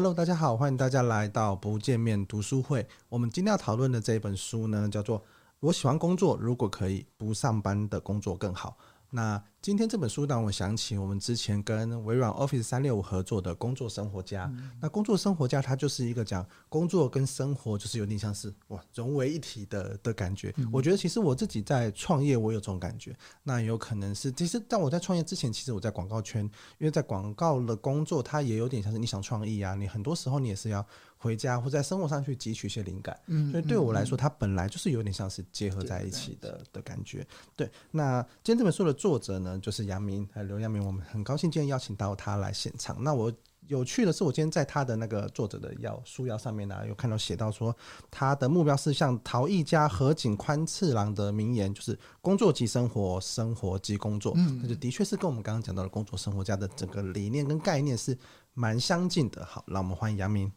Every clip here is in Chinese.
Hello，大家好，欢迎大家来到不见面读书会。我们今天要讨论的这本书呢，叫做《我喜欢工作，如果可以不上班的工作更好》。那今天这本书让我想起我们之前跟微软 Office 三六五合作的工作生活家。嗯、那工作生活家它就是一个讲工作跟生活就是有点像是哇融为一体的的感觉。嗯、我觉得其实我自己在创业，我有这种感觉。那有可能是其实在我在创业之前，其实我在广告圈，因为在广告的工作，它也有点像是你想创意啊，你很多时候你也是要。回家或在生活上去汲取一些灵感，嗯，所以对我来说，它本来就是有点像是结合在一起的的感觉。对，那今天这本书的作者呢，就是杨明，还有刘杨明，我们很高兴今天邀请到他来现场。那我有趣的是，我今天在他的那个作者的要书腰上面呢，有看到写到说，他的目标是像陶艺家河井宽次郎的名言，就是工作即生活，生活即工作。嗯，那就的确是跟我们刚刚讲到的工作生活家的整个理念跟概念是蛮相近的。好，那我们欢迎杨明。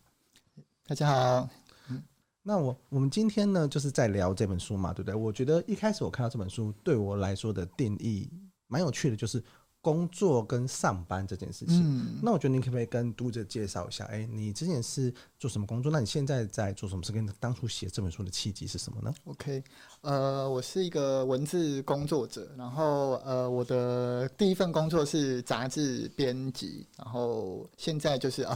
大家好，嗯，那我我们今天呢，就是在聊这本书嘛，对不对？我觉得一开始我看到这本书，对我来说的定义蛮有趣的，就是工作跟上班这件事情。嗯，那我觉得你可不可以跟读者介绍一下？哎，你之前是做什么工作？那你现在在做什么事？跟当初写这本书的契机是什么呢？OK，呃，我是一个文字工作者，然后呃，我的第一份工作是杂志编辑，然后现在就是啊。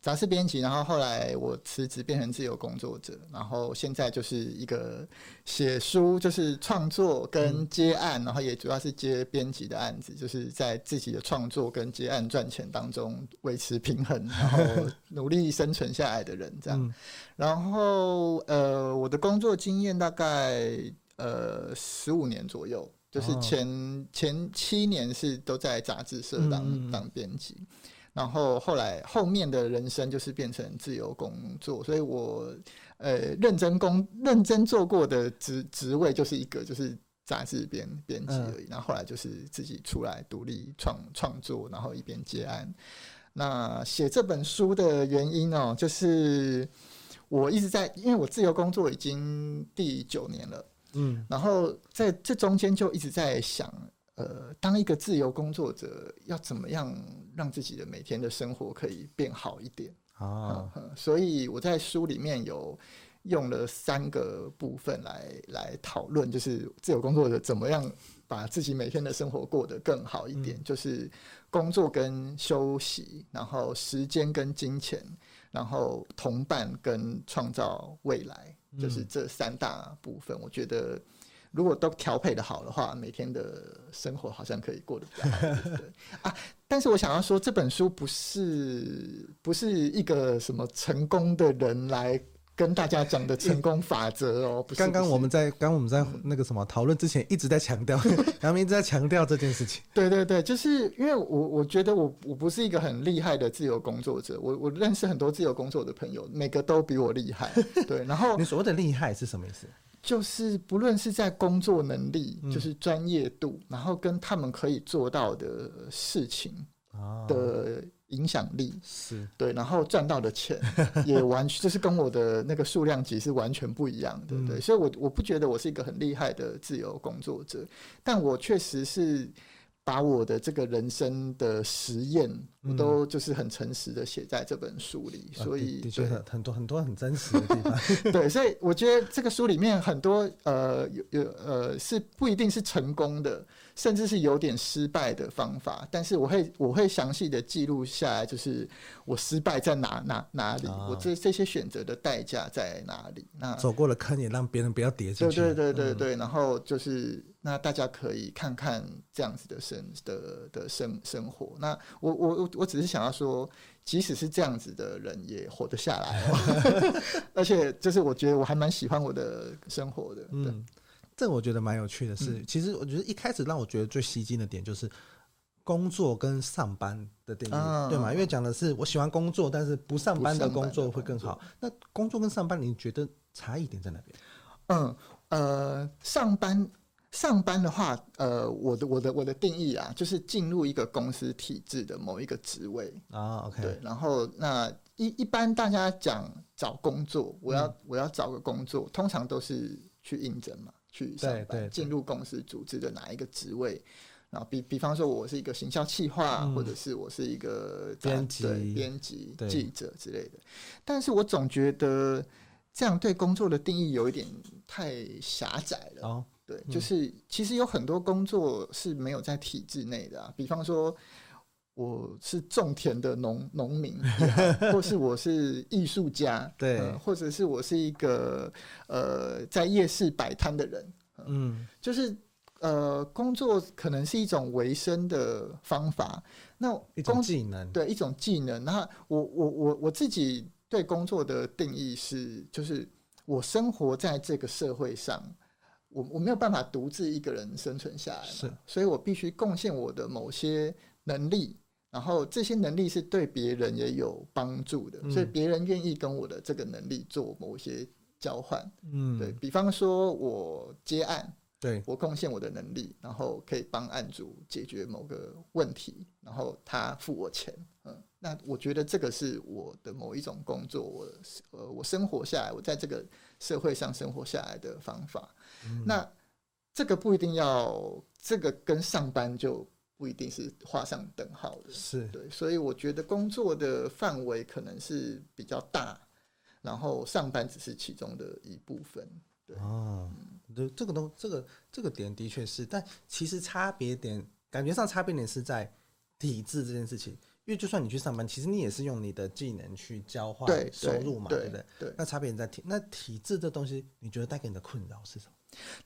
杂志编辑，然后后来我辞职变成自由工作者，然后现在就是一个写书，就是创作跟接案，嗯、然后也主要是接编辑的案子，就是在自己的创作跟接案赚钱当中维持平衡，然后 努力生存下来的人这样。嗯、然后呃，我的工作经验大概呃十五年左右，就是前、哦、前七年是都在杂志社当、嗯、当编辑。然后后来后面的人生就是变成自由工作，所以我呃认真工认真做过的职职位就是一个就是杂志编编辑而已。然后后来就是自己出来独立创创作，然后一边接案。那写这本书的原因哦，就是我一直在，因为我自由工作已经第九年了，嗯，然后在这中间就一直在想。呃，当一个自由工作者，要怎么样让自己的每天的生活可以变好一点啊？所以我在书里面有用了三个部分来来讨论，就是自由工作者怎么样把自己每天的生活过得更好一点，嗯、就是工作跟休息，然后时间跟金钱，然后同伴跟创造未来，就是这三大部分，我觉得。如果都调配的好的话，每天的生活好像可以过得比较好。对，啊，但是我想要说，这本书不是不是一个什么成功的人来跟大家讲的成功法则哦。不是，刚刚我们在刚我们在那个什么讨论之前，一直在强调，杨明一直在强调这件事情。对对对，就是因为我我觉得我我不是一个很厉害的自由工作者，我我认识很多自由工作的朋友，每个都比我厉害。对，然后你所谓的厉害是什么意思？就是不论是在工作能力，就是专业度，嗯、然后跟他们可以做到的事情的影响力，对，然后赚到的钱也完全 就是跟我的那个数量级是完全不一样的，嗯、对，所以我我不觉得我是一个很厉害的自由工作者，但我确实是。把我的这个人生的实验，我都就是很诚实的写在这本书里，嗯、所以的确很多很多很真实的地方。对，所以我觉得这个书里面很多呃有有呃是不一定是成功的，甚至是有点失败的方法，但是我会我会详细的记录下来，就是我失败在哪哪哪里，哦、我这这些选择的代价在哪里。那走过了坑也让别人不要跌进去。对对对对对，嗯、然后就是。那大家可以看看这样子的生的的生生活。那我我我只是想要说，即使是这样子的人也活得下来哦。而且就是我觉得我还蛮喜欢我的生活的。嗯，这我觉得蛮有趣的是，嗯、其实我觉得一开始让我觉得最吸睛的点就是工作跟上班的定义，嗯、对吗？因为讲的是我喜欢工作，但是不上班的工作会更好。那工作跟上班，你觉得差异点在哪边？嗯呃，上班。上班的话，呃，我的我的我的定义啊，就是进入一个公司体制的某一个职位。啊，OK，对，然后那一一般大家讲找工作，我要、嗯、我要找个工作，通常都是去应征嘛，去上班，进入公司组织的哪一个职位，然后比比方说，我是一个行销企划，嗯、或者是我是一个编辑、编辑、记者之类的。但是我总觉得这样对工作的定义有一点太狭窄了。哦、对，就是其实有很多工作是没有在体制内的啊。比方说，我是种田的农农民，或是我是艺术家，对、呃，或者是我是一个呃在夜市摆摊的人。嗯，就是。呃，工作可能是一种维生的方法，那一种技能，对，一种技能。那我我我我自己对工作的定义是，就是我生活在这个社会上，我我没有办法独自一个人生存下来，是，所以我必须贡献我的某些能力，然后这些能力是对别人也有帮助的，嗯、所以别人愿意跟我的这个能力做某些交换。嗯，对，比方说我接案。对，我贡献我的能力，然后可以帮案主解决某个问题，然后他付我钱，嗯，那我觉得这个是我的某一种工作，我呃，我生活下来，我在这个社会上生活下来的方法。嗯、那这个不一定要，这个跟上班就不一定是画上等号的，是对，所以我觉得工作的范围可能是比较大，然后上班只是其中的一部分。对哦，对，这个东这个这个点的确是，但其实差别点感觉上差别点是在体制这件事情，因为就算你去上班，其实你也是用你的技能去交换收入嘛，对，不对？对，那差别点在体，那体制这东西，你觉得带给你的困扰是什么？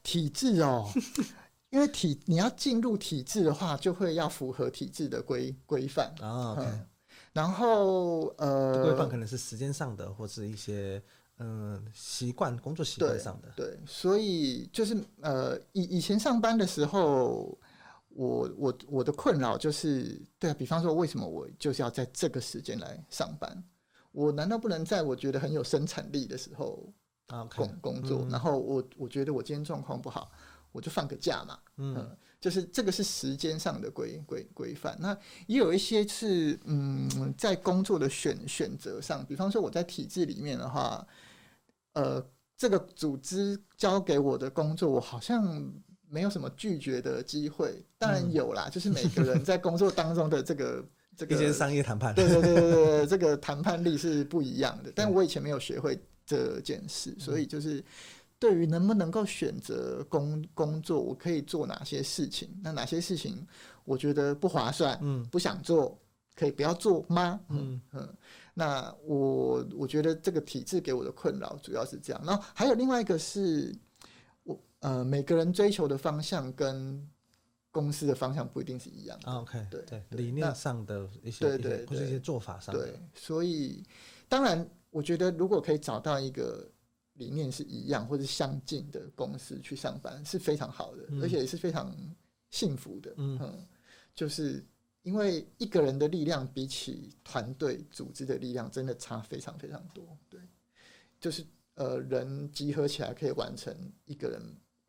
体制哦，因为体你要进入体制的话，就会要符合体制的规规范啊。Okay 嗯，然后呃，规范可能是时间上的，或是一些。嗯，习惯工作习惯上的对，对，所以就是呃，以以前上班的时候，我我我的困扰就是，对啊，比方说，为什么我就是要在这个时间来上班？我难道不能在我觉得很有生产力的时候工工作？嗯、然后我我觉得我今天状况不好，我就放个假嘛。嗯，嗯，就是这个是时间上的规规规范。那也有一些是嗯，在工作的选选择上，比方说我在体制里面的话。呃，这个组织交给我的工作，我好像没有什么拒绝的机会。当然有啦，嗯、就是每个人在工作当中的这个 这个一些商业谈判，对对对对对，这个谈判力是不一样的。但我以前没有学会这件事，所以就是对于能不能够选择工工作，我可以做哪些事情？那哪些事情我觉得不划算，嗯，不想做，可以不要做吗？嗯嗯。嗯那我我觉得这个体制给我的困扰主要是这样，然后还有另外一个是，我呃每个人追求的方向跟公司的方向不一定是一样的。OK，对对，理念上的一些对对或者一些做法上的。对，所以当然我觉得如果可以找到一个理念是一样或者相近的公司去上班是非常好的，嗯、而且也是非常幸福的。嗯，嗯，就是。因为一个人的力量比起团队组织的力量真的差非常非常多，对，就是呃人集合起来可以完成一个人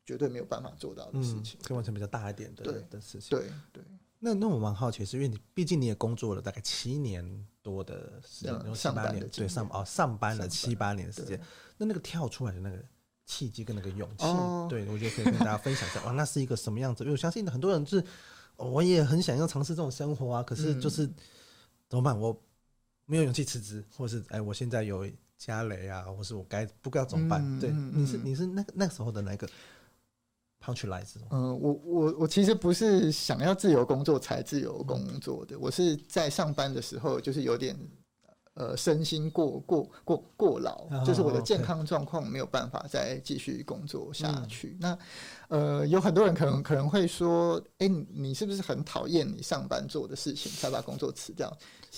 绝对没有办法做到的事情，嗯、可以完成比较大一点的对的事情。对对，那那我蛮好奇，是因为你毕竟你也工作了大概七年多的时间，嗯、上班年对上哦上班了七八年的时间，那那个跳出来的那个契机跟那个勇气，哦、对我觉得可以跟大家分享一下。哇，那是一个什么样子？因为我相信很多人是。我也很想要尝试这种生活啊，可是就是、嗯、怎么办？我没有勇气辞职，或是哎，我现在有家累啊，或是我该不该怎么办？嗯、对，你是你是那个那时候的那个 punch line 嗯，我我我其实不是想要自由工作才自由工作的，嗯、我是在上班的时候就是有点。呃，身心过过过过劳，就是我的健康状况没有办法再继续工作下去。那呃，有很多人可能可能会说，哎，你是不是很讨厌你上班做的事情，才把工作辞掉？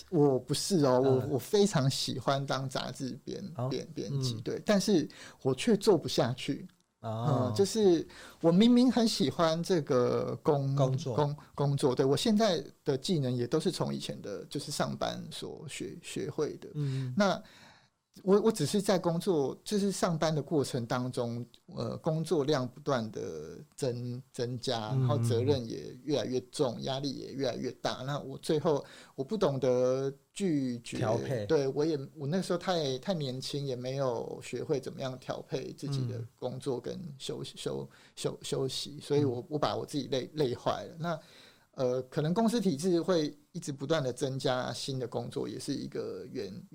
我不是哦，我我非常喜欢当杂志编编编辑，对，但是我却做不下去。嗯，就是我明明很喜欢这个工工作工工作，对，我现在的技能也都是从以前的就是上班所学学会的。嗯，那。我我只是在工作，就是上班的过程当中，呃，工作量不断的增增加，然后责任也越来越重，压力也越来越大。那我最后我不懂得拒绝调配，对我也我那时候太太年轻，也没有学会怎么样调配自己的工作跟休息休休休息，所以我我把我自己累累坏了。那呃，可能公司体制会一直不断的增加新的工作，也是一个原原因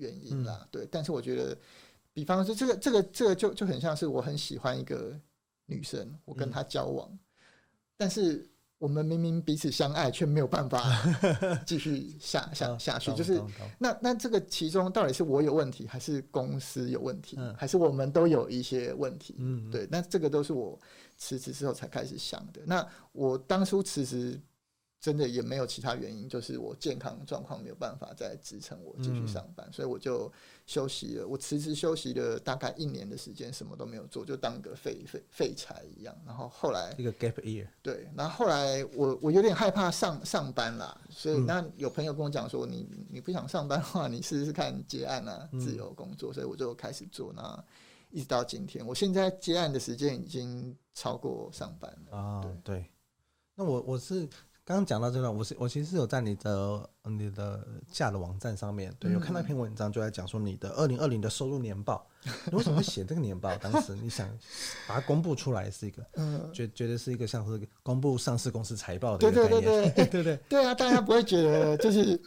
对，但是我觉得，比方说这个这个这个就就很像是我很喜欢一个女生，我跟她交往，嗯、但是。我们明明彼此相爱，却没有办法 继续下下下去。就是那那这个其中到底是我有问题，还是公司有问题，还是我们都有一些问题？嗯，对。那这个都是我辞职之后才开始想的。那我当初辞职。真的也没有其他原因，就是我健康状况没有办法再支撑我继续上班，嗯、所以我就休息了。我辞职休息了大概一年的时间，什么都没有做，就当个废废废柴一样。然后后来一个 gap year，对。然后后来我我有点害怕上上班啦，所以那有朋友跟我讲说，你你不想上班的话，你试试看接案啊，自由工作。嗯、所以我就开始做，那一直到今天，我现在接案的时间已经超过上班了啊。对，对那我我是。刚刚讲到这段，我是我其实是有在你的你的架的网站上面，对，有看到一篇文章，就在讲说你的二零二零的收入年报。你为什么会写这个年报？当时你想把它公布出来，是一个，嗯 觉觉得是一个像是公布上市公司财报的一个概念，对 对对对对对对啊！大家不会觉得就是。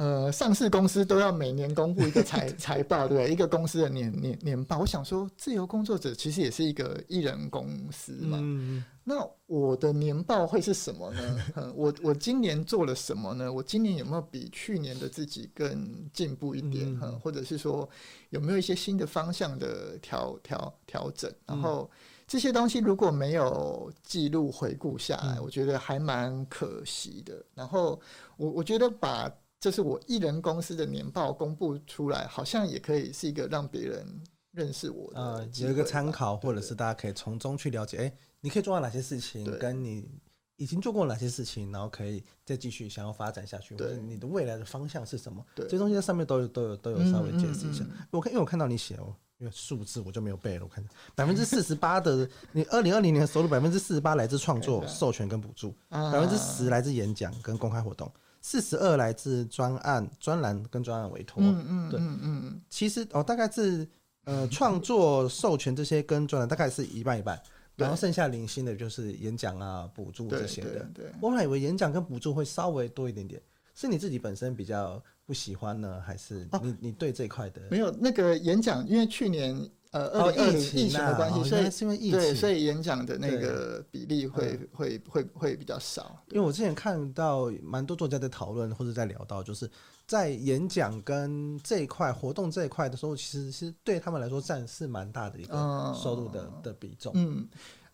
呃，上市公司都要每年公布一个财 财报，对不对？一个公司的年年年报。我想说，自由工作者其实也是一个艺人公司嘛。嗯、那我的年报会是什么呢？嗯、我我今年做了什么呢？我今年有没有比去年的自己更进步一点？或者是说有没有一些新的方向的调调调整？然后这些东西如果没有记录回顾下来，嗯、我觉得还蛮可惜的。然后我我觉得把这是我艺人公司的年报公布出来，好像也可以是一个让别人认识我的，呃，有一个参考，或者是大家可以从中去了解，哎，你可以做到哪些事情，跟你已经做过哪些事情，然后可以再继续想要发展下去，或者你的未来的方向是什么？对，这些东西在上面都有都有都有稍微解释一下。我看，因为我看到你写哦，因为数字我就没有背了，我看百分之四十八的你二零二零年的收入，百分之四十八来自创作、授权跟补助，百分之十来自演讲跟公开活动。四十二来自专案、专栏跟专案委托。嗯嗯，对，嗯嗯，其实哦，大概是呃 创作、授权这些跟专栏大概是一半一半，然后剩下零星的就是演讲啊、补助这些的。我还以为演讲跟补助会稍微多一点点，是你自己本身比较不喜欢呢，还是你、哦、你对这一块的？没有那个演讲，因为去年。呃，二零二零疫情的关系，所以是因为疫情，对，所以演讲的那个比例会会会会比较少。因为我之前看到蛮多作家在讨论或者在聊到，就是在演讲跟这一块活动这一块的时候，其实是对他们来说占是蛮大的一个收入的的比重。嗯，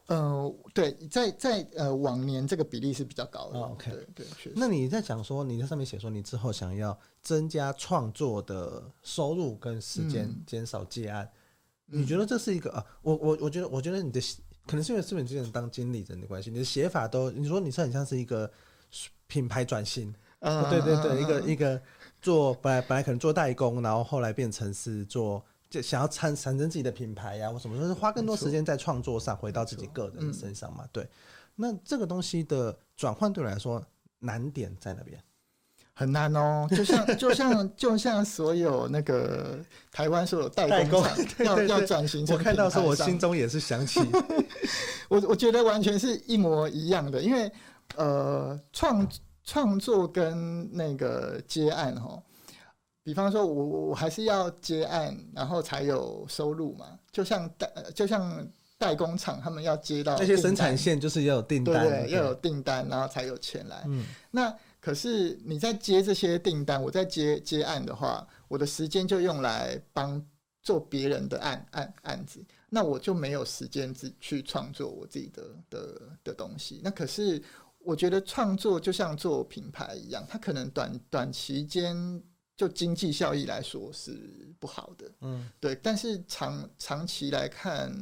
呃，对，在在呃往年这个比例是比较高的。OK，对对，那你在讲说你在上面写说你之后想要增加创作的收入跟时间，减少接案。你觉得这是一个啊？我我我觉得，我觉得你的可能是因为资本之前当经理人的关系，你的写法都你说你是很像是一个品牌转型，啊，对对对，一个一个做本来本来可能做代工，然后后来变成是做就想要产产生自己的品牌呀，或什么，就是花更多时间在创作上，回到自己个人身上嘛。对，那这个东西的转换对我来说难点在那边？很难哦，就像就像就像所有那个台湾所有代工厂要要转型成，我看到时候我心中也是想起，我我觉得完全是一模一样的，因为呃创创作跟那个接案哈，比方说我我还是要接案，然后才有收入嘛，就像代就像代工厂他们要接到那些生产线，就是要有订单，对，要有订单，然后才有钱来，嗯，那。可是你在接这些订单，我在接接案的话，我的时间就用来帮做别人的案案案子，那我就没有时间自去创作我自己的的的东西。那可是我觉得创作就像做品牌一样，它可能短短期间就经济效益来说是不好的，嗯，对。但是长长期来看，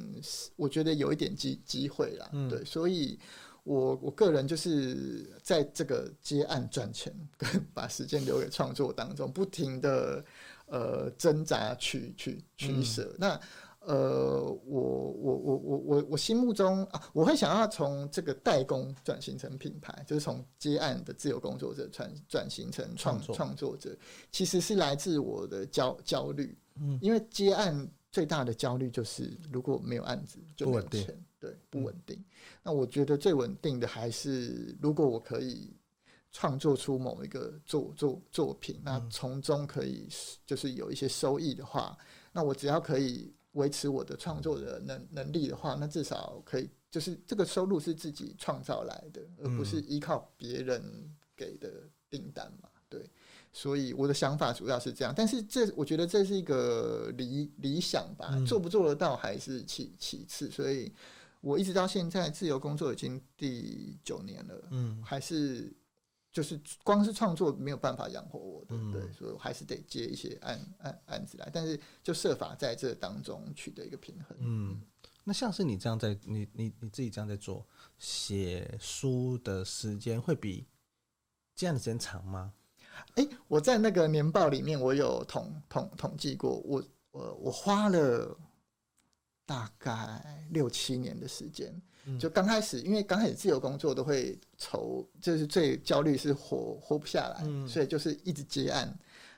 我觉得有一点机机会啦，嗯，对，所以。我我个人就是在这个接案赚钱跟 把时间留给创作当中，不停的呃挣扎取取取舍。嗯、那呃，我我我我我我心目中啊，我会想要从这个代工转型成品牌，就是从接案的自由工作者转转型成创创作者，其实是来自我的焦焦虑。嗯，因为接案最大的焦虑就是如果没有案子就没有钱。对，不稳定。嗯、那我觉得最稳定的还是，如果我可以创作出某一个作作作品，那从中可以就是有一些收益的话，那我只要可以维持我的创作的能能力的话，那至少可以就是这个收入是自己创造来的，而不是依靠别人给的订单嘛。对，所以我的想法主要是这样，但是这我觉得这是一个理理想吧，嗯、做不做得到还是其其次。所以我一直到现在自由工作已经第九年了，嗯，还是就是光是创作没有办法养活我对，所以我还是得接一些案案案子来，但是就设法在这当中取得一个平衡。嗯，那像是你这样在你你你自己这样在做写书的时间会比这样的时间长吗？哎、欸，我在那个年报里面，我有统统统计过，我我我花了大概六七年的时间。嗯、就刚开始，因为刚开始自由工作都会愁，就是最焦虑是活活不下来，嗯、所以就是一直接案，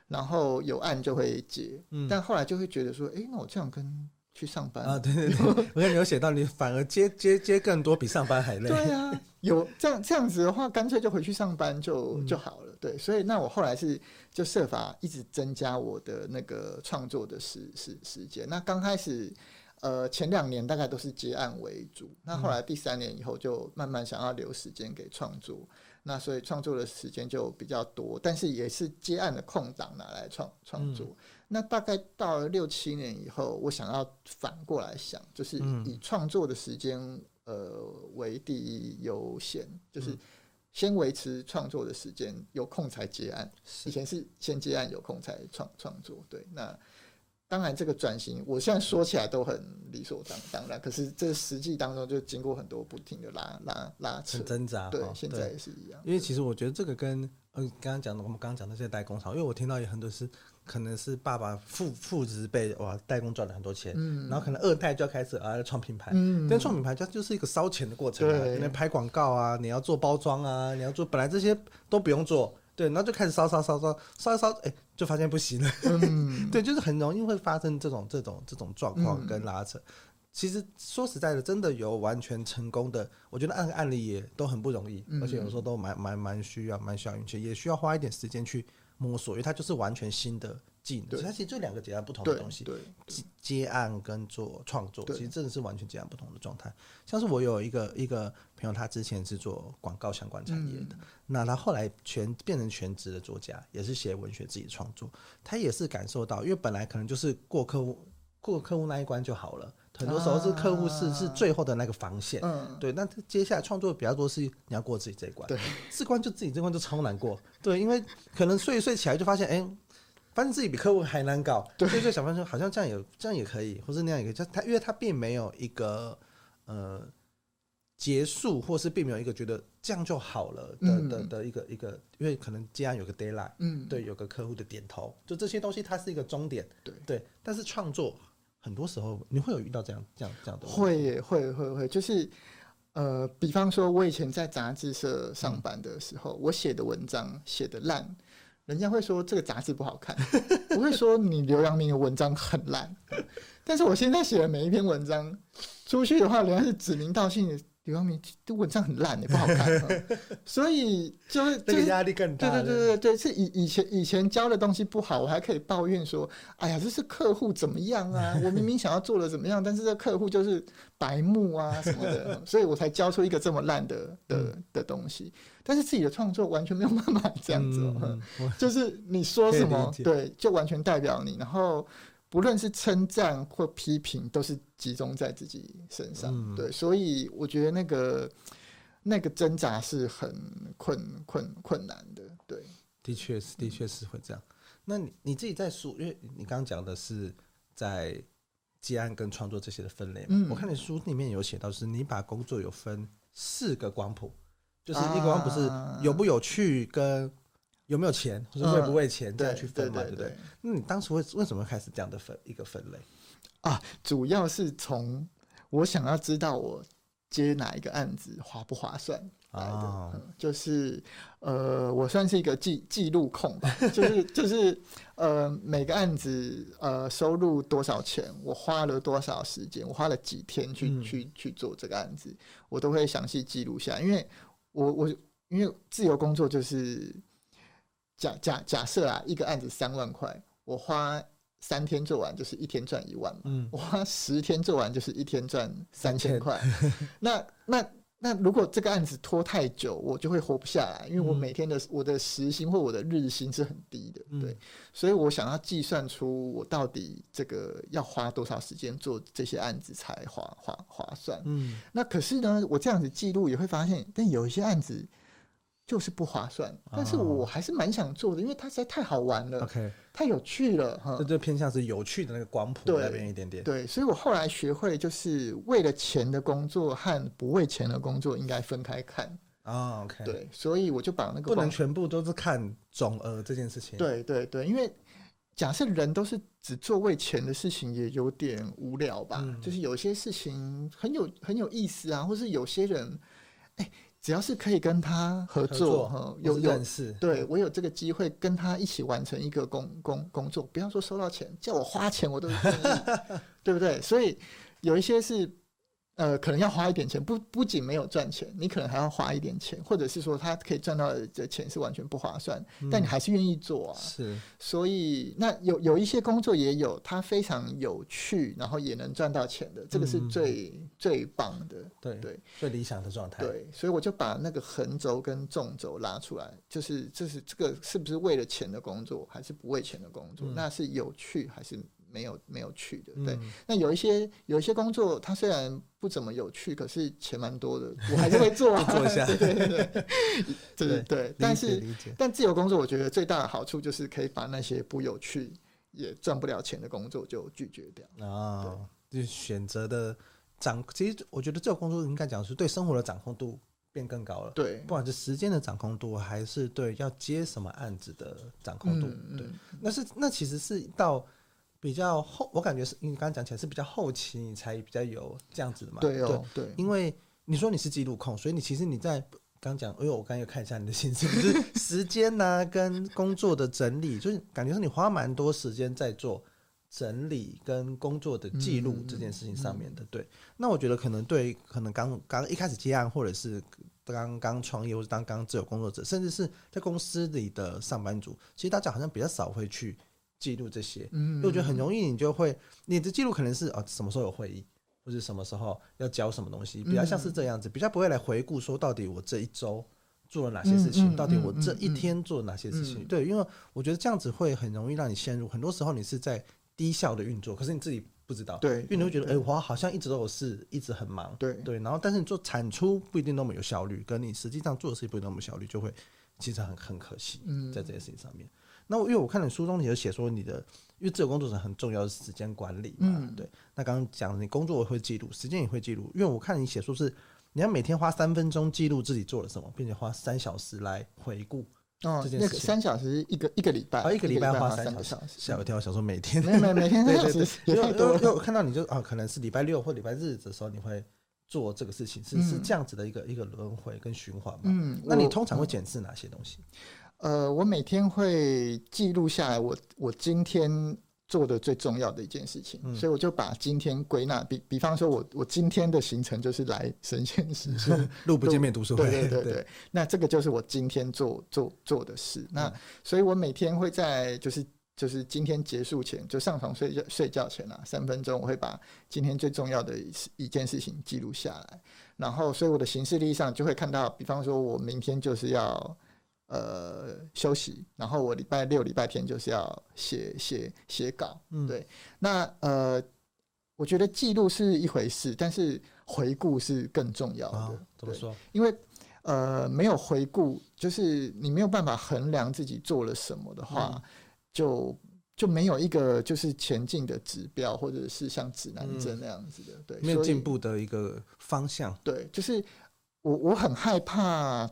然后有案就会接。嗯、但后来就会觉得说，哎、欸，那我这样跟去上班啊？对对对，我看你有写到，你反而接接接更多，比上班还累。对啊，有这样这样子的话，干脆就回去上班就就好了。嗯对，所以那我后来是就设法一直增加我的那个创作的时时时间。那刚开始，呃，前两年大概都是接案为主。那后来第三年以后，就慢慢想要留时间给创作。那所以创作的时间就比较多，但是也是接案的空档拿来创创作。嗯、那大概到了六七年以后，我想要反过来想，就是以创作的时间呃为第一优先，就是。先维持创作的时间，有空才接案。以前是先接案，有空才创创作。对，那当然这个转型，我现在说起来都很理所当当然。可是这实际当中就经过很多不停的拉拉拉扯、挣扎。对，现在也是一样。因为其实我觉得这个跟嗯刚刚讲的，我们刚刚讲的这些代工厂，因为我听到有很多是。可能是爸爸父父执辈哇，代工赚了很多钱，嗯、然后可能二代就要开始啊创品牌，嗯、但创品牌它就是一个烧钱的过程啊，对你拍广告啊，你要做包装啊，你要做本来这些都不用做，对，然后就开始烧烧烧烧烧一烧，哎、欸，就发现不行了，嗯、对，就是很容易会发生这种这种这种状况跟拉扯。嗯、其实说实在的，真的有完全成功的，我觉得案案例也都很不容易，嗯、而且有时候都蛮蛮蛮需要蛮需要运气，也需要花一点时间去。摸索，因为它就是完全新的它其实就两个截然不同的东西。对，接接案跟做创作，其实真的是完全截然不同的状态。像是我有一个一个朋友，他之前是做广告相关产业的，嗯、那他后来全变成全职的作家，也是写文学自己创作。他也是感受到，因为本来可能就是过客户过客户那一关就好了。很多时候是客户是、啊、是最后的那个防线，嗯，对。那接下来创作比较多是你要过自己这一关，对，这关就自己这关就超难过，对，因为可能睡一睡起来就发现，哎、欸，发现自己比客户还难搞，对，所以小朋友说好像这样也这样也可以，或是那样也可以，就他因为他并没有一个呃结束，或是并没有一个觉得这样就好了的、嗯、的的，的一个一个，因为可能既然有个 deadline，嗯，对，有个客户的点头，就这些东西它是一个终点，对。对，但是创作。很多时候你会有遇到这样这样这样的会会会会就是呃，比方说我以前在杂志社上班的时候，嗯、我写的文章写的烂，人家会说这个杂志不好看，不会说你刘阳明的文章很烂，但是我现在写的每一篇文章出去的话，人家是指名道姓的。刘光明的文章很烂，也不好看，所以就是这个压力更大。对对对对对，是以以前以前教的东西不好，我还可以抱怨说，哎呀，这是客户怎么样啊？我明明想要做的怎么样，但是这客户就是白目啊什么的，所以我才教出一个这么烂的的的东西。但是自己的创作完全没有办法这样子，就是你说什么，对，就完全代表你，然后。不论是称赞或批评，都是集中在自己身上。嗯、对，所以我觉得那个那个挣扎是很困困困难的。对，的确是，的确是会这样。那你你自己在书，因为你刚刚讲的是在接案跟创作这些的分类嘛。嗯、我看你书里面有写到，是你把工作有分四个光谱，就是一个光谱是有不有趣跟。有没有钱，或者为不为钱？这样去分嘛？对不对？那你当时为为什么开始这样的分一个分类？啊？主要是从我想要知道我接哪一个案子划不划算来的，哦嗯、就是呃，我算是一个记记录控吧，就是就是呃，每个案子呃收入多少钱，我花了多少时间，我花了几天去、嗯、去去做这个案子，我都会详细记录下，因为我我因为自由工作就是假假假设啊，一个案子三万块，我花。三天做完就是一天赚一万嘛，嗯、我花十天做完就是一天赚三千块。那那那如果这个案子拖太久，我就会活不下来，因为我每天的、嗯、我的时薪或我的日薪是很低的，对，嗯、所以我想要计算出我到底这个要花多少时间做这些案子才划划划算。嗯，那可是呢，我这样子记录也会发现，但有一些案子。就是不划算，但是我还是蛮想做的，因为它实在太好玩了，OK，太有趣了哈。这就偏向是有趣的那个广谱那边一点点。对，所以我后来学会，就是为了钱的工作和不为钱的工作应该分开看啊。对，所以我就把那个不能全部都是看总额这件事情。对对对，因为假设人都是只做为钱的事情，也有点无聊吧。嗯、就是有些事情很有很有意思啊，或是有些人，哎。只要是可以跟他合作，哈，有有对我有这个机会跟他一起完成一个工工工作，不要说收到钱，叫我花钱我都愿意，对不对？所以有一些是。呃，可能要花一点钱，不不仅没有赚钱，你可能还要花一点钱，或者是说他可以赚到的钱是完全不划算，嗯、但你还是愿意做啊。是，所以那有有一些工作也有，它非常有趣，然后也能赚到钱的，这个是最、嗯、最棒的，对对，对最理想的状态。对，所以我就把那个横轴跟纵轴拉出来，就是这是这个是不是为了钱的工作，还是不为钱的工作？嗯、那是有趣还是？没有没有趣的，对。嗯、那有一些有一些工作，它虽然不怎么有趣，可是钱蛮多的，我还是会做啊，做一下。对 对对，对对。但是，但自由工作，我觉得最大的好处就是可以把那些不有趣也赚不了钱的工作就拒绝掉啊。对就选择的掌，其实我觉得自由工作应该讲是对生活的掌控度变更高了。对，不管是时间的掌控度，还是对要接什么案子的掌控度，嗯、对，那是那其实是到。比较后，我感觉是，你刚刚讲起来是比较后期，你才比较有这样子的嘛。对哦，对，对，因为你说你是记录控，所以你其实你在刚讲，哎呦，我刚刚又看一下你的信息，就是时间呐、啊，跟工作的整理，就是感觉是你花蛮多时间在做整理跟工作的记录这件事情上面的。嗯、对，那我觉得可能对，可能刚刚一开始接案，或者是刚刚创业，或者刚刚自由工作者，甚至是在公司里的上班族，其实大家好像比较少会去。记录这些，因为我觉得很容易，你就会你的记录可能是啊，什么时候有会议，或者什么时候要交什么东西，比较像是这样子，比较不会来回顾说到底我这一周做了哪些事情，到底我这一天做了哪些事情。对，因为我觉得这样子会很容易让你陷入，很多时候你是在低效的运作，可是你自己不知道。对，因为你会觉得，哎，我好像一直都有事，一直很忙。对对，然后但是你做产出不一定那么有效率，跟你实际上做的事情不一定那么效率，就会其实很很可惜。在这件事情上面。那我因为我看你书中你有写说你的，因为自由工作者很重要的时间管理嘛，嗯、对。那刚刚讲你工作会记录，时间也会记录，因为我看你写说是你要每天花三分钟记录自己做了什么，并且花三小时来回顾哦。那个三小时一个一个礼拜，哦，一个礼拜花三小时，吓我一跳，想说每天没没每天三小时。因为我看到你就啊，可能是礼拜六或礼拜日的时候你会做这个事情，是是这样子的一个一个轮回跟循环嘛。嗯，那你通常会检视哪些东西？呃，我每天会记录下来我我今天做的最重要的一件事情，嗯、所以我就把今天归纳，比比方说我我今天的行程就是来神仙时书 路不见面读书会，对对对那这个就是我今天做做做的事。嗯、那所以我每天会在就是就是今天结束前，就上床睡觉睡觉前啊，三分钟我会把今天最重要的一一件事情记录下来，然后所以我的行事历上就会看到，比方说我明天就是要。呃，休息，然后我礼拜六、礼拜天就是要写写写稿，嗯、对。那呃，我觉得记录是一回事，但是回顾是更重要的。哦、怎么说？因为呃，没有回顾，就是你没有办法衡量自己做了什么的话，嗯、就就没有一个就是前进的指标，或者是像指南针那样子的，嗯、对，没有进步的一个方向。对，就是我我很害怕，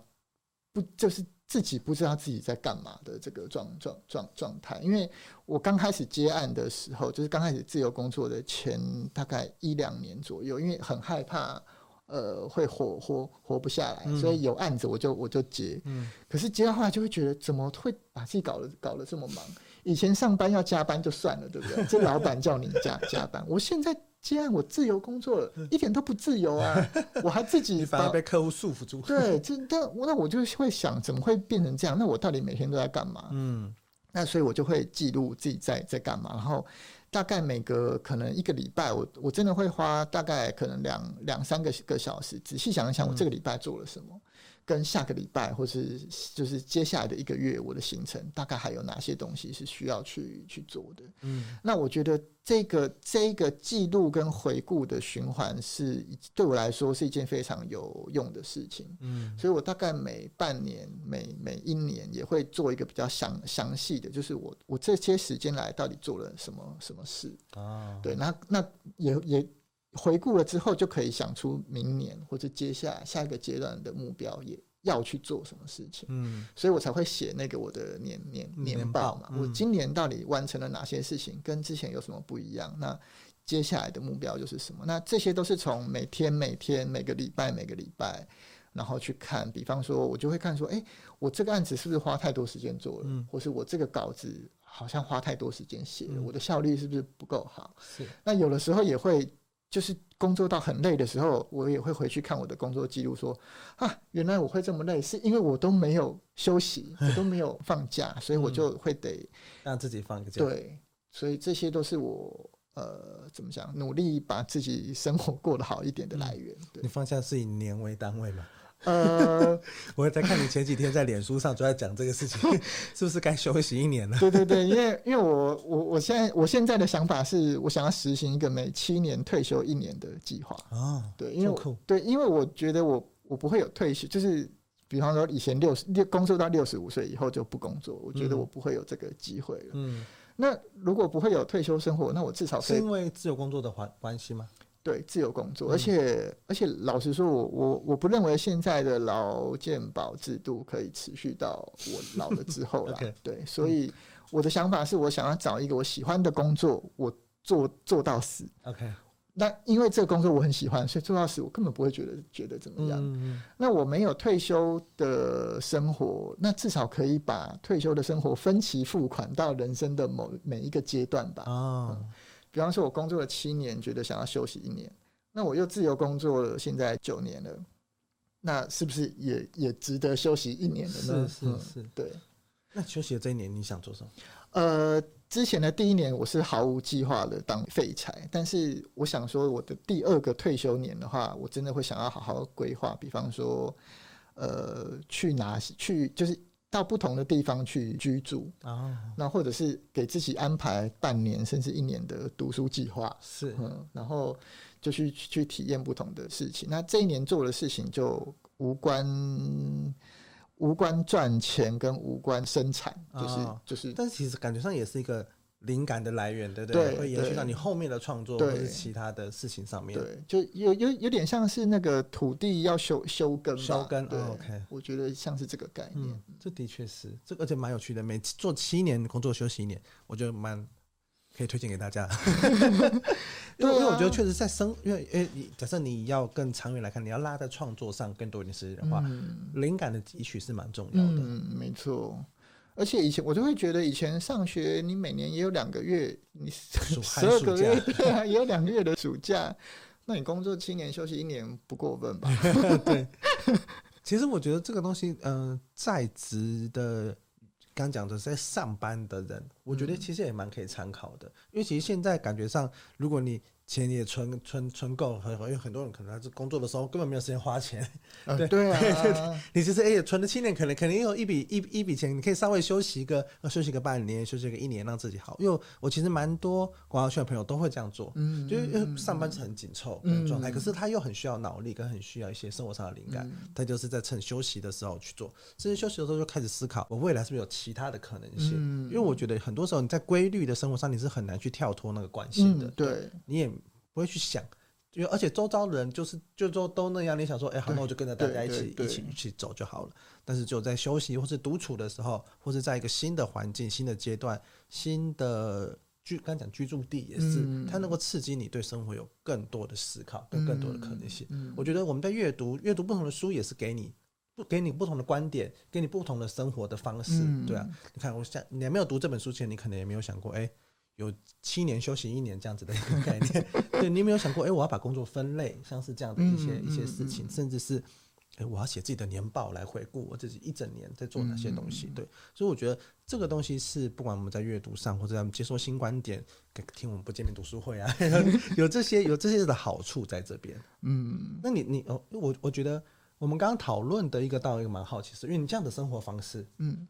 不就是。自己不知道自己在干嘛的这个状状状状态，因为我刚开始接案的时候，就是刚开始自由工作的前大概一两年左右，因为很害怕，呃会活活活不下来，嗯、所以有案子我就我就接。嗯，可是接到后来就会觉得，怎么会把自己搞得搞得这么忙？以前上班要加班就算了，对不对？这老板叫你加加班，我现在既然我自由工作了，一点都不自由啊！我还自己反而被客户束缚住。对，这但那我就会想，怎么会变成这样？那我到底每天都在干嘛？嗯，那所以我就会记录自己在在干嘛，然后大概每个可能一个礼拜，我我真的会花大概可能两两三个个小时，仔细想一想，我这个礼拜做了什么。嗯跟下个礼拜，或是就是接下来的一个月，我的行程大概还有哪些东西是需要去去做的？嗯，那我觉得这个这个记录跟回顾的循环是对我来说是一件非常有用的事情。嗯，所以我大概每半年、每每一年也会做一个比较详详细的，就是我我这些时间来到底做了什么什么事啊？对，那那也也。回顾了之后，就可以想出明年或者接下来下一个阶段的目标，也要去做什么事情。嗯，所以我才会写那个我的年年年报嘛。我今年到底完成了哪些事情，跟之前有什么不一样？那接下来的目标就是什么？那这些都是从每天每天每个礼拜每个礼拜，然后去看。比方说，我就会看说，哎，我这个案子是不是花太多时间做了？嗯，或是我这个稿子好像花太多时间写了，我的效率是不是不够好？是。那有的时候也会。就是工作到很累的时候，我也会回去看我的工作记录，说啊，原来我会这么累，是因为我都没有休息，我都没有放假，所以我就会得让自己放个假。对，所以这些都是我呃，怎么讲，努力把自己生活过得好一点的来源。对。你放假是以年为单位吗？呃，我在看你前几天在脸书上就在讲这个事情，是不是该休息一年了？对对对，因为因为我我我现在我现在的想法是我想要实行一个每七年退休一年的计划啊。对，因为对，因为我觉得我我不会有退休，就是比方说以前六十六工作到六十五岁以后就不工作，我觉得我不会有这个机会了。嗯，那如果不会有退休生活，那我至少是因为自由工作的关关系吗？对，自由工作，而且、嗯、而且老实说，我我我不认为现在的劳健保制度可以持续到我 老了之后了。Okay, 对，所以我的想法是我想要找一个我喜欢的工作，我做做到死。OK，那因为这个工作我很喜欢，所以做到死我根本不会觉得觉得怎么样。嗯、那我没有退休的生活，那至少可以把退休的生活分期付款到人生的某每一个阶段吧。哦。嗯比方说，我工作了七年，觉得想要休息一年，那我又自由工作了，现在九年了，那是不是也也值得休息一年了呢？是是是，对。那休息的这一年，你想做什么？呃，之前的第一年我是毫无计划的当废柴，但是我想说，我的第二个退休年的话，我真的会想要好好规划，比方说，呃，去哪去就是。到不同的地方去居住啊，那或者是给自己安排半年甚至一年的读书计划，是嗯，然后就去去体验不同的事情。那这一年做的事情就无关无关赚钱跟无关生产，就是就是，但是其实感觉上也是一个。灵感的来源，对不对？对，会延续到你后面的创作或者是其他的事情上面。对，就有有有点像是那个土地要休休耕，休耕。对，OK，我觉得像是这个概念。嗯，这的确是这个，而且蛮有趣的。每做七年工作休息一年，我觉得蛮可以推荐给大家。因为因为我觉得确实在生，因为诶，你假设你要更长远来看，你要拉在创作上更多一点时间的话，灵感的汲取是蛮重要的。嗯，没错。而且以前我就会觉得，以前上学你每年也有两个月，你 十二个月对啊，也有两个月的暑假，那你工作七年休息一年不过分吧？对。其实我觉得这个东西，嗯、呃，在职的刚讲的在上班的人，我觉得其实也蛮可以参考的，因为其实现在感觉上，如果你钱也存存存够，很因为很多人可能他是工作的时候根本没有时间花钱，呃、对对啊，你其实哎存了七年，可能肯定有一笔一一笔钱，你可以稍微休息一个，休息个半年，休息个一年，让自己好。因为我其实蛮多广告圈的朋友都会这样做，嗯，就是因为上班是很紧凑的状态，嗯、可是他又很需要脑力，跟很需要一些生活上的灵感，嗯、他就是在趁休息的时候去做。甚至休息的时候就开始思考，我未来是不是有其他的可能性？嗯、因为我觉得很多时候你在规律的生活上，你是很难去跳脱那个惯性的，嗯、对，你也。不会去想，因为而且周遭的人就是就都都那样，你想说，哎、欸，好，那我就跟着大家一起一起一起走就好了。但是就在休息或是独处的时候，或是在一个新的环境、新的阶段、新的居刚讲居住地也是，嗯、它能够刺激你对生活有更多的思考，跟更多的可能性。嗯嗯、我觉得我们在阅读阅读不同的书，也是给你不给你不同的观点，给你不同的生活的方式。嗯、对啊，你看，我想你还没有读这本书前，你可能也没有想过，哎、欸，有七年休息一年这样子的一个概念。对，你有没有想过，哎、欸，我要把工作分类，像是这样的一些、嗯、一些事情，嗯、甚至是。哎，我要写自己的年报来回顾我自己一整年在做哪些东西。对，所以我觉得这个东西是不管我们在阅读上，或者在接受新观点，给听我们不见面读书会啊，有这些有这些的好处在这边。嗯，那你你哦，我我觉得我们刚刚讨论的一个到一个蛮好奇，是因为你这样的生活方式，嗯，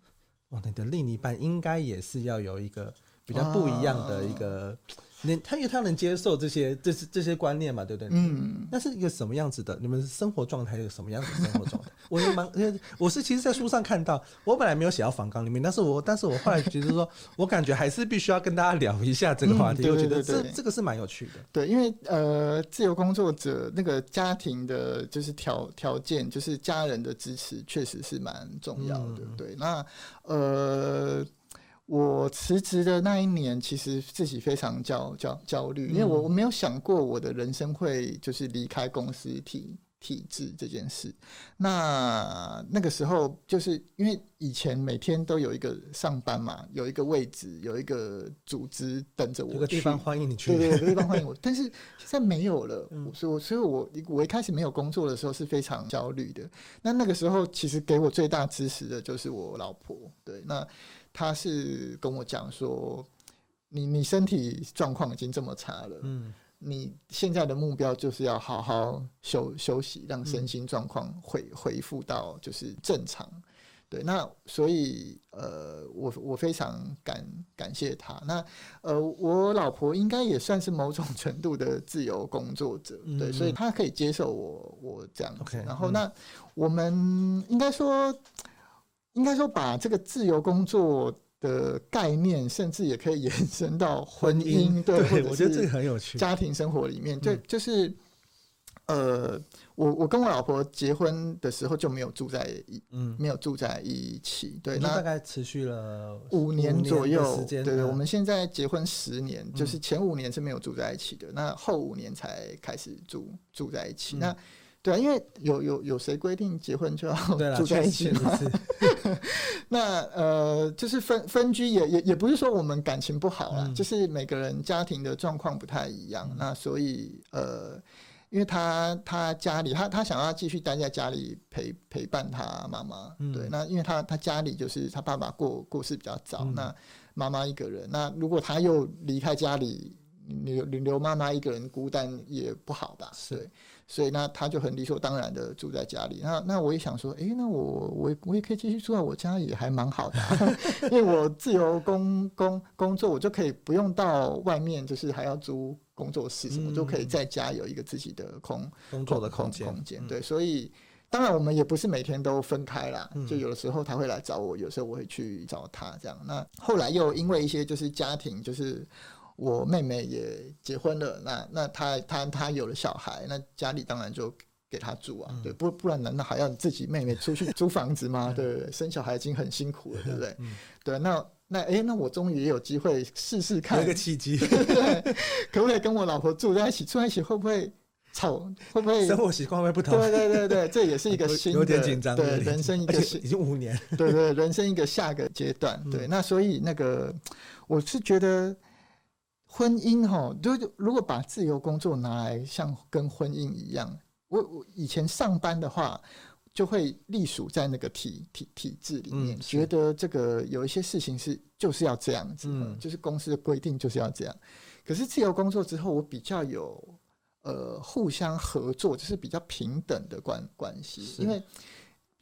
哇，你的另一半应该也是要有一个比较不一样的一个。能他因为他能接受这些这些这些观念嘛，对不对？嗯。那是一个什么样子的？你们生活状态有什么样的生活状态？我也蛮，我是其实，在书上看到，我本来没有写到访纲里面，但是我但是我后来觉得说，我感觉还是必须要跟大家聊一下这个话题。我觉得这这个是蛮有趣的。对，因为呃，自由工作者那个家庭的，就是条条件，就是家人的支持，确实是蛮重要的。嗯、对，那呃。我辞职的那一年，其实自己非常焦焦焦虑，因为我我没有想过我的人生会就是离开公司体体制这件事。那那个时候，就是因为以前每天都有一个上班嘛，有一个位置，有一个组织等着我，有个地方欢迎你去，对对，有个地方欢迎我。但是现在没有了，所以我所以我我一开始没有工作的时候是非常焦虑的。那那个时候，其实给我最大支持的就是我老婆。对，那。他是跟我讲说，你你身体状况已经这么差了，嗯，你现在的目标就是要好好休休息，让身心状况恢恢复到就是正常。对，那所以呃，我我非常感感谢他。那呃，我老婆应该也算是某种程度的自由工作者，对，所以她可以接受我我这样子。Okay, 然后那我们应该说。应该说，把这个自由工作的概念，甚至也可以 延伸到婚姻，对，对我觉得这个很有趣。家庭生活里面，对，就是，呃，我我跟我老婆结婚的时候就没有住在一，嗯，没有住在一起，对，那大概持续了五年左右，对对，我们现在结婚十年，就是前五年是没有住在一起的，那后五年才开始住住在一起，那。对啊，因为有有有谁规定结婚就要 住在一起吗？那呃，就是分分居也也也不是说我们感情不好啦，嗯、就是每个人家庭的状况不太一样。嗯、那所以呃，因为他他家里他他想要继续待在家里陪陪伴他妈妈，嗯、对。那因为他他家里就是他爸爸过过世比较早，嗯、那妈妈一个人。那如果他又离开家里，留留妈妈一个人孤单也不好吧？对。所以那他就很理所当然的住在家里。那那我也想说，诶，那我我我也可以继续住在我家，也还蛮好的，啊，因为我自由工工工作，我就可以不用到外面，就是还要租工作室什么，嗯、就可以在家有一个自己的空工作的空间。空间对，所以当然我们也不是每天都分开啦，嗯、就有的时候他会来找我，有时候我会去找他这样。那后来又因为一些就是家庭就是。我妹妹也结婚了，那那她她她有了小孩，那家里当然就给她住啊，嗯、对，不不然难道还要自己妹妹出去 租房子吗？对，对，生小孩已经很辛苦了，对不对？嗯、对，那那哎、欸，那我终于也有机会试试看，一个契机，可不可以跟我老婆住在一起？住在一起会不会吵？会不会生活习惯会不同？对对对对，这也是一个新的，有点紧张，对人生一个已经五年，对对，人生一个下个阶段，对，嗯、那所以那个我是觉得。婚姻哈，就如果把自由工作拿来像跟婚姻一样，我我以前上班的话，就会隶属在那个体体体制里面，嗯、觉得这个有一些事情是就是要这样子，嗯、就是公司的规定就是要这样。可是自由工作之后，我比较有呃互相合作，就是比较平等的关关系，因为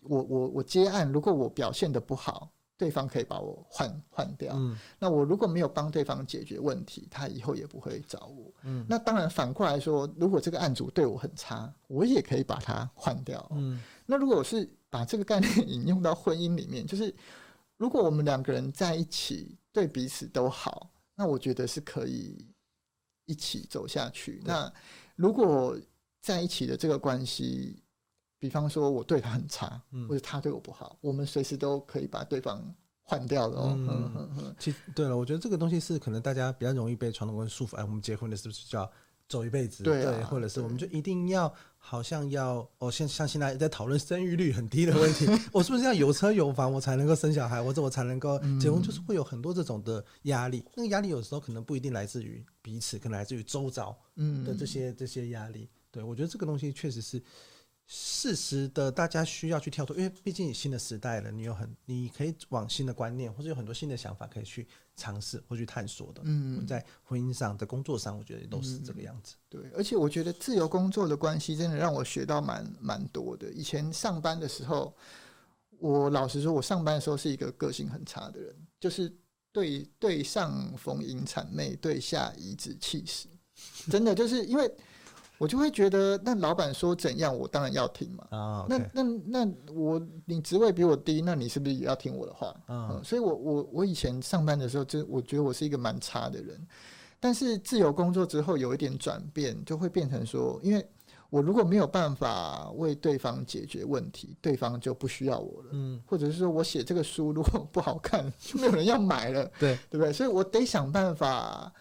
我我我接案，如果我表现的不好。对方可以把我换换掉，嗯、那我如果没有帮对方解决问题，他以后也不会找我。嗯、那当然反过来说，如果这个案主对我很差，我也可以把他换掉。嗯、那如果我是把这个概念引用到婚姻里面，就是如果我们两个人在一起，对彼此都好，那我觉得是可以一起走下去。那如果在一起的这个关系，比方说，我对他很差，或者他对我不好，我们随时都可以把对方换掉的哦。嗯嗯嗯。其实对了，我觉得这个东西是可能大家比较容易被传统观念束缚。哎，我们结婚的是不是就要走一辈子？对，啊、对，或者是我们就一定要好像要哦，像像现在在讨论生育率很低的问题，我是不是要有车有房我才能够生小孩，或者我才能够结婚？就是会有很多这种的压力。那个压力有时候可能不一定来自于彼此，可能来自于周遭的这些这些压力。对，我觉得这个东西确实是。适时的，大家需要去跳脱，因为毕竟你新的时代了，你有很，你可以往新的观念，或者有很多新的想法可以去尝试或去探索的。嗯，在婚姻上，在工作上，我觉得都是这个样子。对，而且我觉得自由工作的关系真的让我学到蛮蛮多的。以前上班的时候，我老实说，我上班的时候是一个个性很差的人，就是对对上逢迎谄媚，对下颐指气使，真的就是因为。我就会觉得，那老板说怎样，我当然要听嘛。Oh, okay. 那那那我，你职位比我低，那你是不是也要听我的话？嗯，嗯，所以我我我以前上班的时候，就我觉得我是一个蛮差的人。但是自由工作之后，有一点转变，就会变成说，因为我如果没有办法为对方解决问题，对方就不需要我了。嗯，或者是说我写这个书如果不好看，就 没有人要买了。对，对不对？所以我得想办法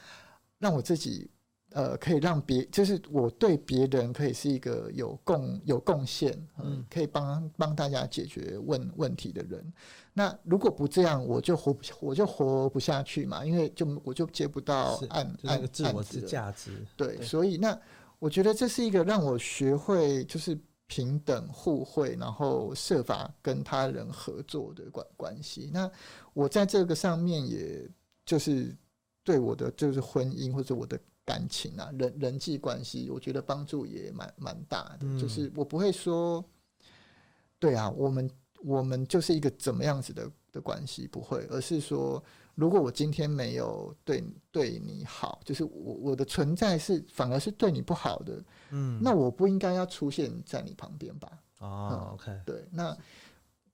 让我自己。呃，可以让别就是我对别人可以是一个有贡有贡献，嗯，可以帮帮大家解决问问题的人。那如果不这样，我就活不我就活不下去嘛，因为就我就接不到案案自我之价值。对，对，所以那我觉得这是一个让我学会就是平等互惠，然后设法跟他人合作的关关系。那我在这个上面，也就是对我的就是婚姻或者我的。感情啊，人人际关系，我觉得帮助也蛮蛮大的。嗯。就是我不会说，对啊，我们我们就是一个怎么样子的的关系，不会，而是说，如果我今天没有对对你好，就是我我的存在是反而是对你不好的，嗯，那我不应该要出现在你旁边吧？哦，嗯，OK，对，那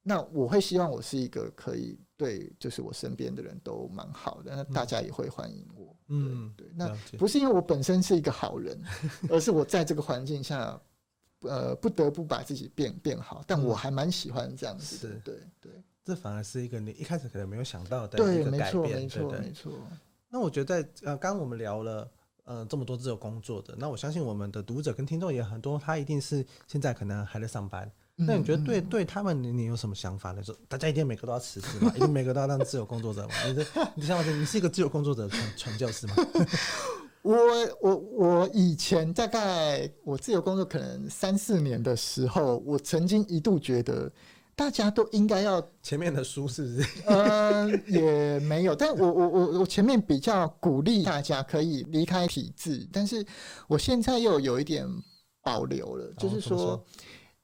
那我会希望我是一个可以对，就是我身边的人都蛮好的，那大家也会欢迎我。嗯，对，那不是因为我本身是一个好人，而是我在这个环境下，呃，不得不把自己变变好。但我还蛮喜欢这样子的，对对。这反而是一个你一开始可能没有想到的一个改变，没错没错。那我觉得在呃，刚刚我们聊了呃这么多自由工作的，那我相信我们的读者跟听众也很多，他一定是现在可能还在上班。那你觉得对对他们你你有什么想法呢？说大家一定每个都要辞职嘛，一定每个都要当自由工作者嘛？你的你想法是，你是一个自由工作者传传教士吗？我我我以前大概我自由工作可能三四年的时候，我曾经一度觉得大家都应该要前面的书是不是？嗯、呃，也没有，但我我我我前面比较鼓励大家可以离开体制，但是我现在又有一点保留了，就是说。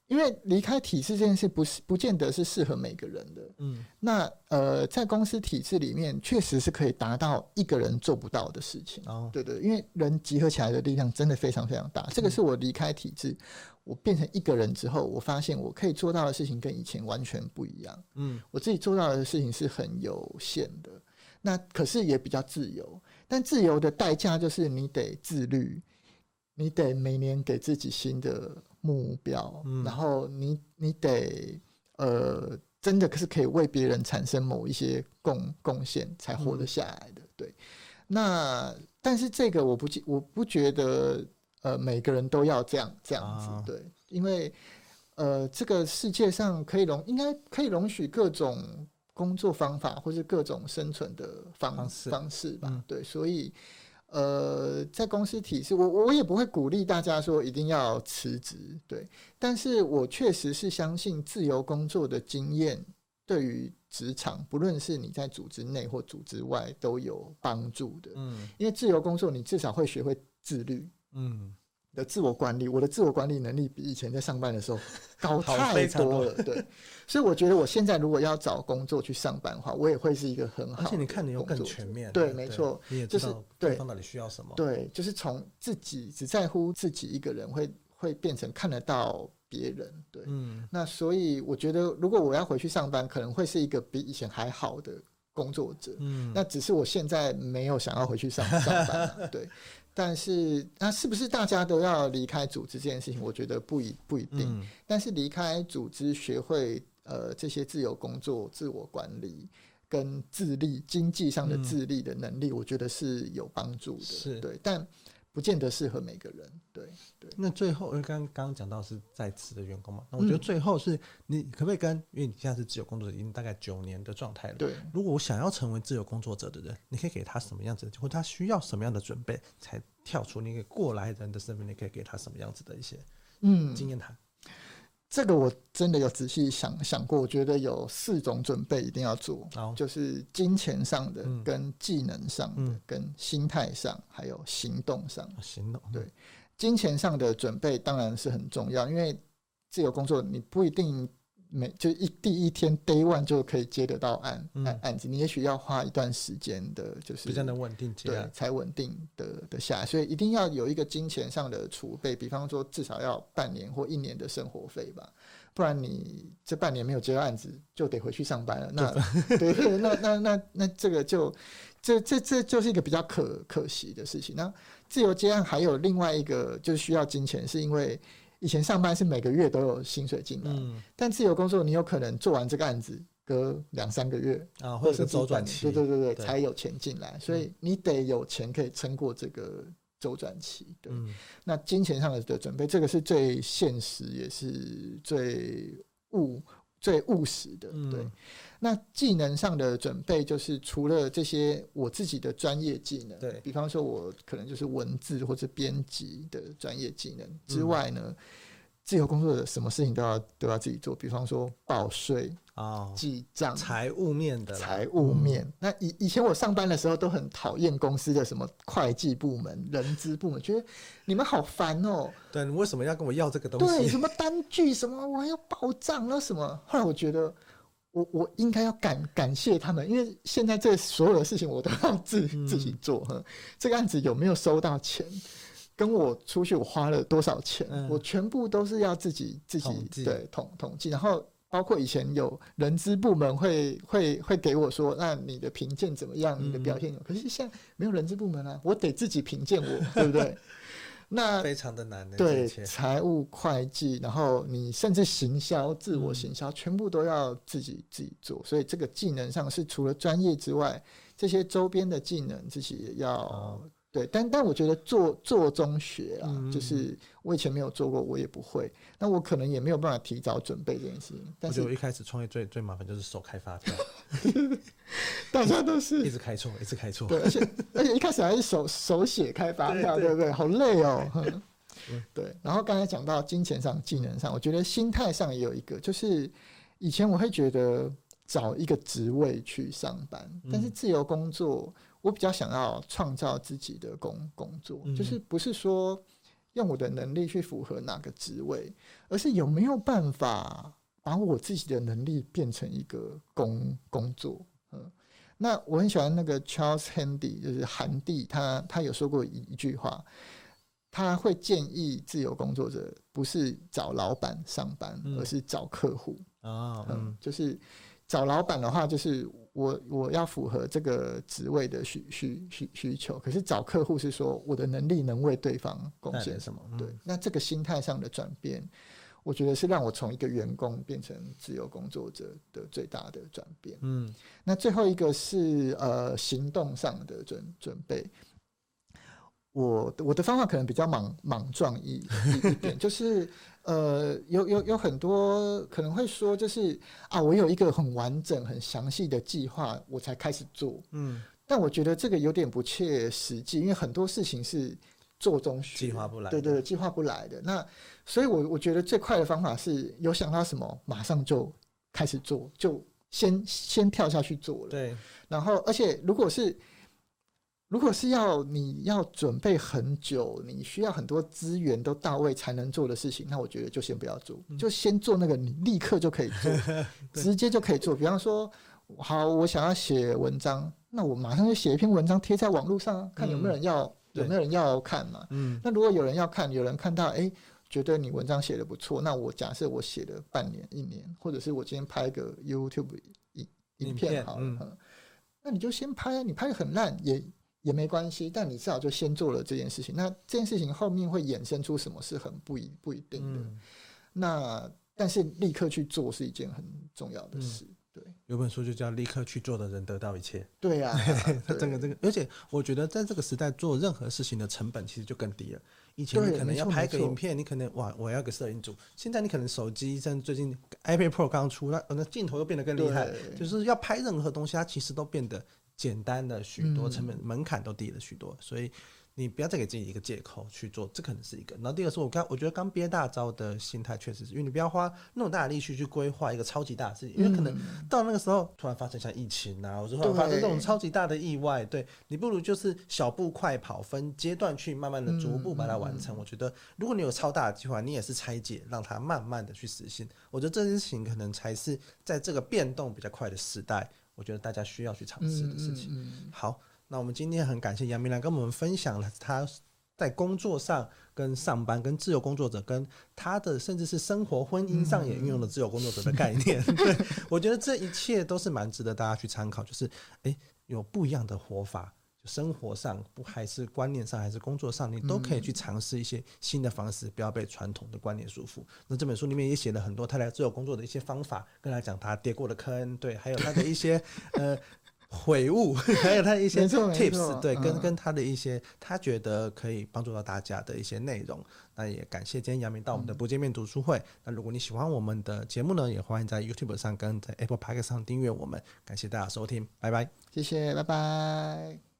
因为离开体制这件事不是不见得是适合每个人的，嗯，那呃，在公司体制里面，确实是可以达到一个人做不到的事情，哦，对对，因为人集合起来的力量真的非常非常大。这个是我离开体制，我变成一个人之后，我发现我可以做到的事情跟以前完全不一样，嗯，我自己做到的事情是很有限的，那可是也比较自由，但自由的代价就是你得自律，你得每年给自己新的。目标，然后你你得呃，真的可是可以为别人产生某一些贡贡献，才活得下来的。对，那但是这个我不我不觉得呃，每个人都要这样这样子。对，因为呃，这个世界上可以容应该可以容许各种工作方法，或是各种生存的方式方式吧。对，所以。呃，在公司体制，我我也不会鼓励大家说一定要辞职，对。但是我确实是相信自由工作的经验对于职场，不论是你在组织内或组织外都有帮助的。嗯，因为自由工作，你至少会学会自律。嗯。的自我管理，我的自我管理能力比以前在上班的时候 高太多了。对，所以我觉得我现在如果要找工作去上班的话，我也会是一个很好的。而且你看，你又更全面。对，没错，你也知道对方到底需要什么。对，就是从自己只在乎自己一个人，会会变成看得到别人。对，嗯。那所以我觉得，如果我要回去上班，可能会是一个比以前还好的工作者。嗯。那只是我现在没有想要回去上上班啊。对。但是，那是不是大家都要离开组织这件事情？我觉得不一不一定。嗯、但是离开组织，学会呃这些自由工作、自我管理，跟自立、经济上的自立的能力，我觉得是有帮助的。是对，但不见得适合每个人。对对。那最后，因为刚刚讲到是在职的员工嘛，那我觉得最后是你可不可以跟，因为你现在是自由工作者，已经大概九年的状态了。对。如果我想要成为自由工作者的人，你可以给他什么样子的，或他需要什么样的准备，才跳出那个过来人的身份？你可以给他什么样子的一些嗯经验谈？这个我真的有仔细想想过，我觉得有四种准备一定要做，哦、就是金钱上的、跟技能上的、嗯、跟心态上，还有行动上。行动。对，金钱上的准备当然是很重要，因为自由工作你不一定。每就一第一天 day one 就可以接得到案案、嗯、案子，你也许要花一段时间的，就是比较能稳定接，对，才稳定的的下来，所以一定要有一个金钱上的储备，比方说至少要半年或一年的生活费吧，不然你这半年没有接到案子，就得回去上班了。那对，对，那那那那这个就这这这就是一个比较可可惜的事情。那自由接案还有另外一个就是需要金钱，是因为。以前上班是每个月都有薪水进来，嗯，但自由工作你有可能做完这个案子，隔两三个月啊，或者是周转期，对对对对，对。才有钱进来，所以你得有钱可以撑过这个周转期。对，嗯，那金钱上的的准备，这个是最现实也是最务最务实的，对。嗯那技能上的准备，就是除了这些我自己的专业技能，对，比方说我可能就是文字或者编辑的专业技能之外呢，嗯、自由工作者什么事情都要都要自己做，比方说报税啊、记账、财务面的财务面。嗯、那以以前我上班的时候都很讨厌公司的什么会计部门、人资部门，觉得你们好烦哦、喔。对，你为什么要跟我要这个东西？对，什么单据什么，我还要报账那什么？后来我觉得。我我应该要感感谢他们，因为现在这所有的事情我都要自 自己做。嗯、这个案子有没有收到钱，跟我出去我花了多少钱，嗯、我全部都是要自己自己统对统统计。然后包括以前有人资部门会会会给我说，那你的评鉴怎么样？你的表现有？嗯、可是现在没有人资部门啊，我得自己评鉴我，对不对？那非常的难的，对，财务会计，然后你甚至行销、自我行销，全部都要自己自己做。所以这个技能上是除了专业之外，这些周边的技能自己也要。对，但但我觉得做做中学啊，嗯、就是我以前没有做过，我也不会。那我可能也没有办法提早准备这件事情。但是我一开始创业最最麻烦就是手开发票，大家都是一直开错，一直开错。对，而且而且一开始还是手手写开发票，对不对，对？好累哦。对。然后刚才讲到金钱上、技能上，我觉得心态上也有一个，就是以前我会觉得找一个职位去上班，但是自由工作。我比较想要创造自己的工工作，就是不是说用我的能力去符合哪个职位，而是有没有办法把我自己的能力变成一个工工作。嗯，那我很喜欢那个 Charles Handy，就是韩帝，他他有说过一一句话，他会建议自由工作者不是找老板上班，而是找客户啊，嗯，就是。找老板的话，就是我我要符合这个职位的需需需需求。可是找客户是说我的能力能为对方贡献什么？嗯、对，那这个心态上的转变，我觉得是让我从一个员工变成自由工作者的最大的转变。嗯，那最后一个是呃行动上的准准备。我我的方法可能比较莽莽撞一一点，就是呃，有有有很多可能会说，就是啊，我有一个很完整、很详细的计划，我才开始做。嗯，但我觉得这个有点不切实际，因为很多事情是做中学，计划不来。对对对，计划不来的。那所以我，我我觉得最快的方法是有想到什么，马上就开始做，就先先跳下去做了。对，然后而且如果是。如果是要你要准备很久，你需要很多资源都到位才能做的事情，那我觉得就先不要做，就先做那个你立刻就可以做，直接就可以做。比方说，好，我想要写文章，那我马上就写一篇文章贴在网络上，看有没有人要，有没有人要看嘛。嗯。那如果有人要看，有人看到，哎，觉得你文章写的不错，那我假设我写了半年、一年，或者是我今天拍个 YouTube 影影片好了，那你就先拍，你拍的很烂也。也没关系，但你至少就先做了这件事情。那这件事情后面会衍生出什么是很不一不一定的。嗯、那但是立刻去做是一件很重要的事。对，有本书就叫《立刻去做的人得到一切》。对呀、啊，他整个这个，而且我觉得在这个时代做任何事情的成本其实就更低了。以前你可能要拍个影片，你可能哇，我要个摄影组。现在你可能手机，像最近 iPad Pro 刚出，那那镜头又变得更厉害，就是要拍任何东西，它其实都变得简单的许多，成本门槛都低了许多，所以。你不要再给自己一个借口去做，这可能是一个。然后第二个是我刚，我觉得刚憋大招的心态确实是因为你不要花那么大的力气去规划一个超级大的事情，因为可能到那个时候突然发生像疫情啊，或者突然发生这种超级大的意外，对，你不如就是小步快跑，分阶段去慢慢的逐步把它完成。我觉得如果你有超大的计划，你也是拆解，让它慢慢的去实现。我觉得这件事情可能才是在这个变动比较快的时代，我觉得大家需要去尝试的事情。好。那我们今天很感谢杨明兰跟我们分享了他在工作上、跟上班、跟自由工作者、跟他的甚至是生活、婚姻上也运用了自由工作者的概念。对，我觉得这一切都是蛮值得大家去参考。就是，诶，有不一样的活法，生活上不还是观念上还是工作上，你都可以去尝试一些新的方式，不要被传统的观念束缚。那这本书里面也写了很多他来自由工作的一些方法，跟他讲他跌过的坑，对，还有他的一些 呃。悔悟，还有他的一些 tips，对，跟跟他的一些他觉得可以帮助到大家的一些内容。那也感谢今天杨明到我们的不见面读书会。那如果你喜欢我们的节目呢，也欢迎在 YouTube 上跟在 Apple Podcast 上订阅我们。感谢大家收听，拜拜，谢谢，拜拜。